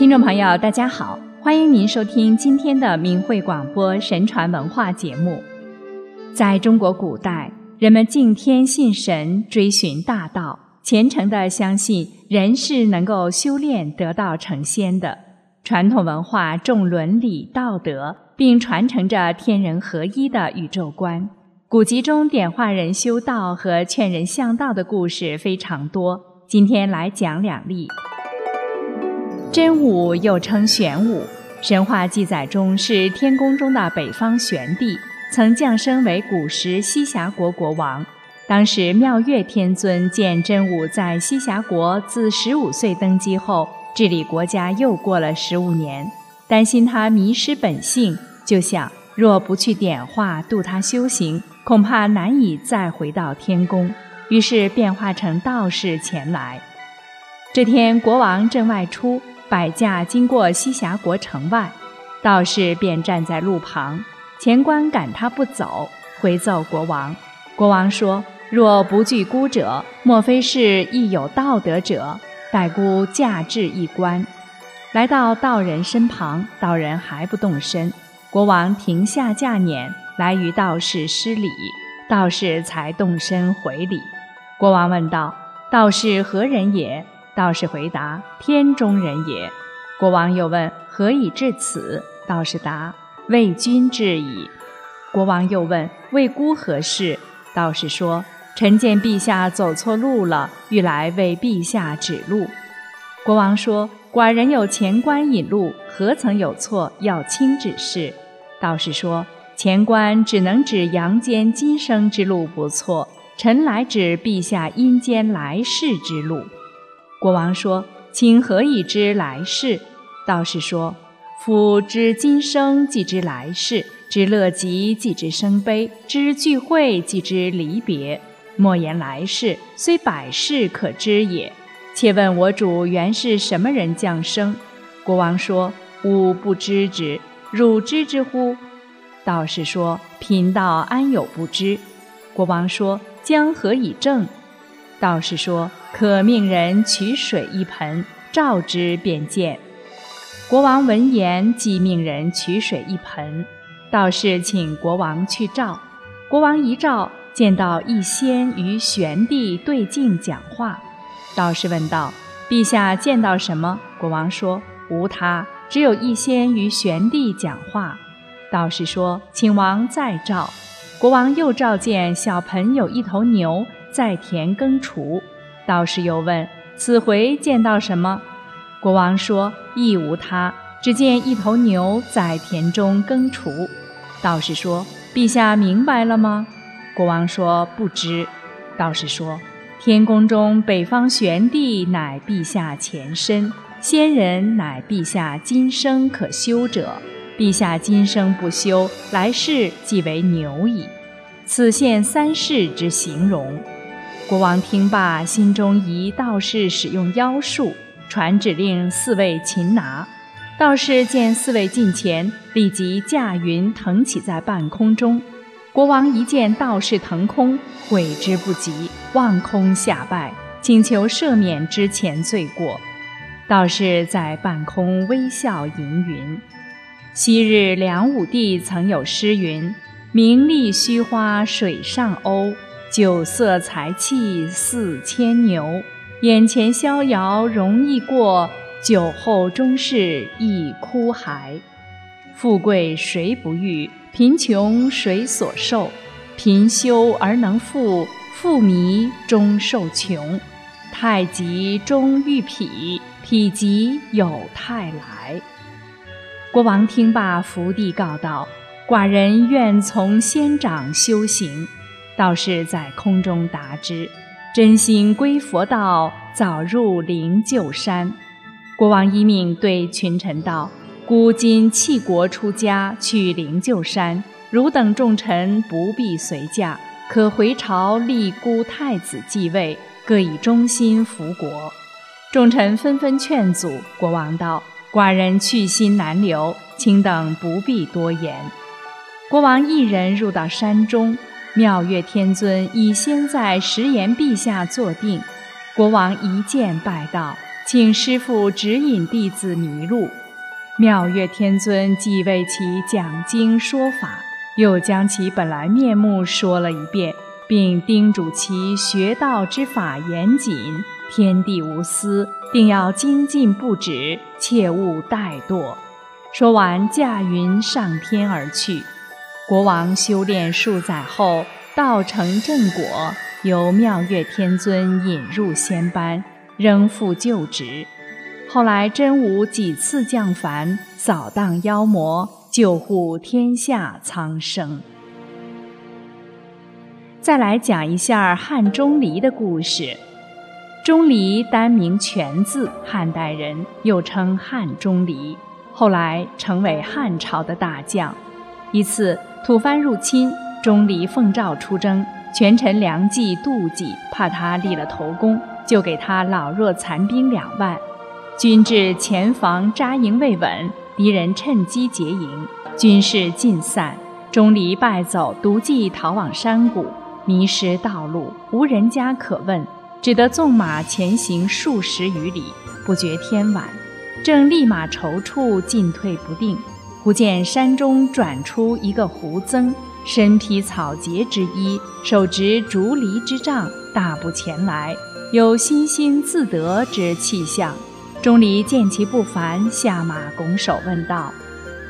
听众朋友，大家好，欢迎您收听今天的明慧广播神传文化节目。在中国古代，人们敬天信神，追寻大道，虔诚地相信人是能够修炼得道成仙的。传统文化重伦理道德，并传承着天人合一的宇宙观。古籍中点化人修道和劝人向道的故事非常多，今天来讲两例。真武又称玄武，神话记载中是天宫中的北方玄帝，曾降生为古时西峡国国王。当时妙月天尊见真武在西峡国自十五岁登基后，治理国家又过了十五年，担心他迷失本性，就想若不去点化度他修行，恐怕难以再回到天宫，于是变化成道士前来。这天，国王正外出。摆驾经过西峡国城外，道士便站在路旁。前官赶他不走，回奏国王。国王说：“若不惧孤者，莫非是亦有道德者？待孤驾至一关，来到道人身旁，道人还不动身。国王停下驾辇，来与道士施礼，道士才动身回礼。国王问道：“道士何人也？”道士回答：“天中人也。”国王又问：“何以至此？”道士答：“为君至矣。”国王又问：“为孤何事？”道士说：“臣见陛下走错路了，欲来为陛下指路。”国王说：“寡人有前官引路，何曾有错？要亲指示。”道士说：“前官只能指阳间今生之路，不错。臣来指陛下阴间来世之路。”国王说：“请何以知来世？”道士说：“夫知今生，即知来世；知乐极，即知生悲；知聚会，即知离别。莫言来世，虽百世可知也。且问我主原是什么人降生？”国王说：“吾不知之，汝知之乎？”道士说：“贫道安有不知？”国王说：“将何以证？”道士说。可命人取水一盆，照之便见。国王闻言，即命人取水一盆。道士请国王去照。国王一照，见到一仙与玄帝对镜讲话。道士问道：“陛下见到什么？”国王说：“无他，只有一仙与玄帝讲话。”道士说：“请王再照。”国王又照见小盆有一头牛在田耕锄。道士又问：“此回见到什么？”国王说：“亦无他，只见一头牛在田中耕锄。”道士说：“陛下明白了吗？”国王说：“不知。”道士说：“天宫中北方玄帝乃陛下前身，仙人乃陛下今生可修者。陛下今生不修，来世即为牛矣。此现三世之形容。”国王听罢，心中疑道士使用妖术，传指令四位擒拿。道士见四位近前，立即驾云腾起在半空中。国王一见道士腾空，悔之不及，望空下拜，请求赦免之前罪过。道士在半空微笑吟云：“昔日梁武帝曾有诗云：‘名利虚花水上鸥。’”酒色财气似牵牛，眼前逍遥容易过，酒后终是一哭骸。富贵谁不欲？贫穷谁所受？贫修而能富，富迷终受穷。太极终遇匹，匹极有太来。国王听罢，伏地告道：“寡人愿从仙长修行。”道士在空中答之：“真心归佛道，早入灵鹫山。”国王一命对群臣道：“孤今弃国出家，去灵鹫山。汝等众臣不必随驾，可回朝立孤太子继位，各以忠心服国。”众臣纷纷劝阻。国王道：“寡人去心难留，请等不必多言。”国王一人入到山中。妙月天尊已先在石岩陛下坐定，国王一见拜道：“请师傅指引弟子迷路。妙月天尊既为其讲经说法，又将其本来面目说了一遍，并叮嘱其学道之法严谨，天地无私，定要精进不止，切勿怠惰。说完，驾云上天而去。国王修炼数载后，道成正果，由妙月天尊引入仙班，仍复旧职。后来真武几次降凡，扫荡妖魔，救护天下苍生。再来讲一下汉钟离的故事。钟离单名全字，汉代人，又称汉钟离。后来成为汉朝的大将。一次吐蕃入侵，钟离奉诏出征，权臣梁冀、妒忌，怕他立了头功，就给他老弱残兵两万。军至前防扎营未稳，敌人趁机劫营，军士尽散，钟离败走，独骑逃往山谷，迷失道路，无人家可问，只得纵马前行数十余里，不觉天晚。正立马踌躇，进退不定，忽见山中转出一个胡僧，身披草结之衣，手执竹篱之杖，大步前来，有欣欣自得之气象。钟离见其不凡，下马拱手问道：“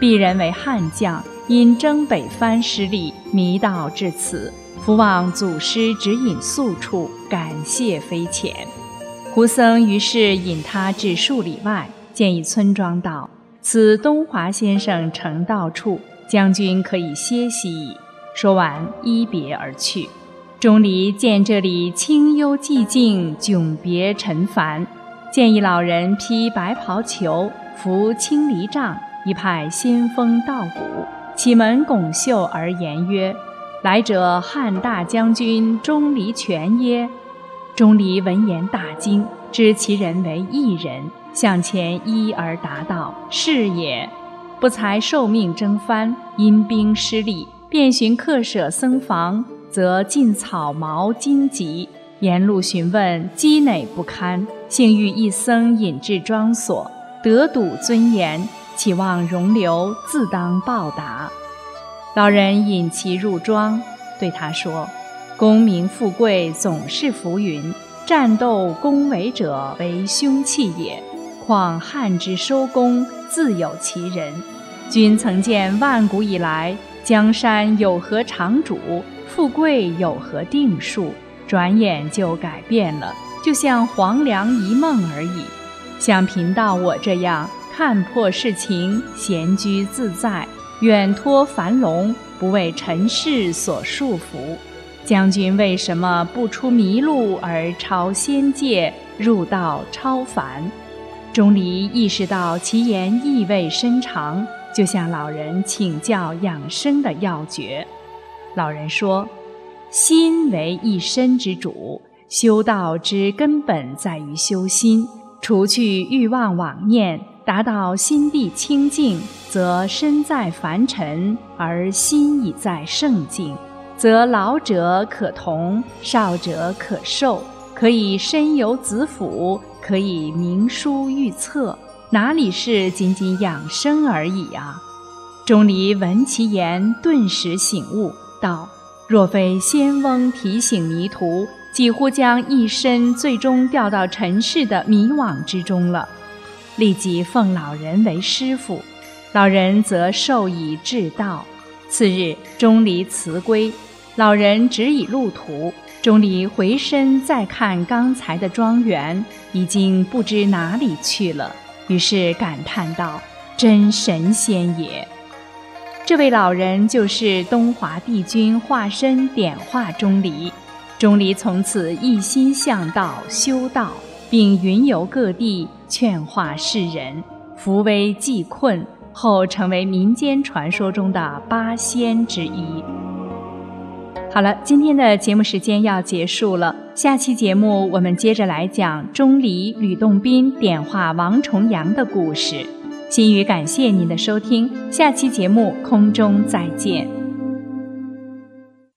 鄙人为汉将，因征北藩失利，迷道至此，伏望祖师指引宿处，感谢非浅。”胡僧于是引他至数里外。见一村庄道：“此东华先生成道处，将军可以歇息矣。”说完，一别而去。钟离见这里清幽寂静，迥别尘凡，建议老人披白袍裘，扶青篱杖，一派仙风道骨，启门拱袖而言曰：“来者汉大将军钟离权耶？”钟离闻言大惊，知其人为异人。向前一而答道：“是也。不才受命征藩，因兵失利，便寻客舍僧房，则尽草茅荆棘。沿路询问，积馁不堪。幸遇一僧引至庄所，得睹尊严，岂望容留，自当报答。老人引其入庄，对他说：‘功名富贵总是浮云，战斗恭维者为凶器也。’”况汉之收功，自有其人。君曾见万古以来，江山有何长主，富贵有何定数？转眼就改变了，就像黄粱一梦而已。像贫道我这样看破世情，闲居自在，远脱樊笼，不为尘世所束缚。将军为什么不出迷路而超仙界，入道超凡？钟离意识到其言意味深长，就向老人请教养生的要诀。老人说：“心为一身之主，修道之根本在于修心。除去欲望妄念，达到心地清净，则身在凡尘，而心已在圣境，则老者可同，少者可受，可以身有子府。”可以明书预测，哪里是仅仅养生而已啊？钟离闻其言，顿时醒悟，道：“若非仙翁提醒迷途，几乎将一身最终掉到尘世的迷惘之中了。”立即奉老人为师傅，老人则授以至道。次日，钟离辞归，老人指以路途。钟离回身再看刚才的庄园，已经不知哪里去了。于是感叹道：“真神仙也！”这位老人就是东华帝君化身点化钟离。钟离从此一心向道修道，并云游各地劝化世人，扶危济困，后成为民间传说中的八仙之一。好了，今天的节目时间要结束了。下期节目我们接着来讲钟离、吕洞宾点化王重阳的故事。心语感谢您的收听，下期节目空中再见。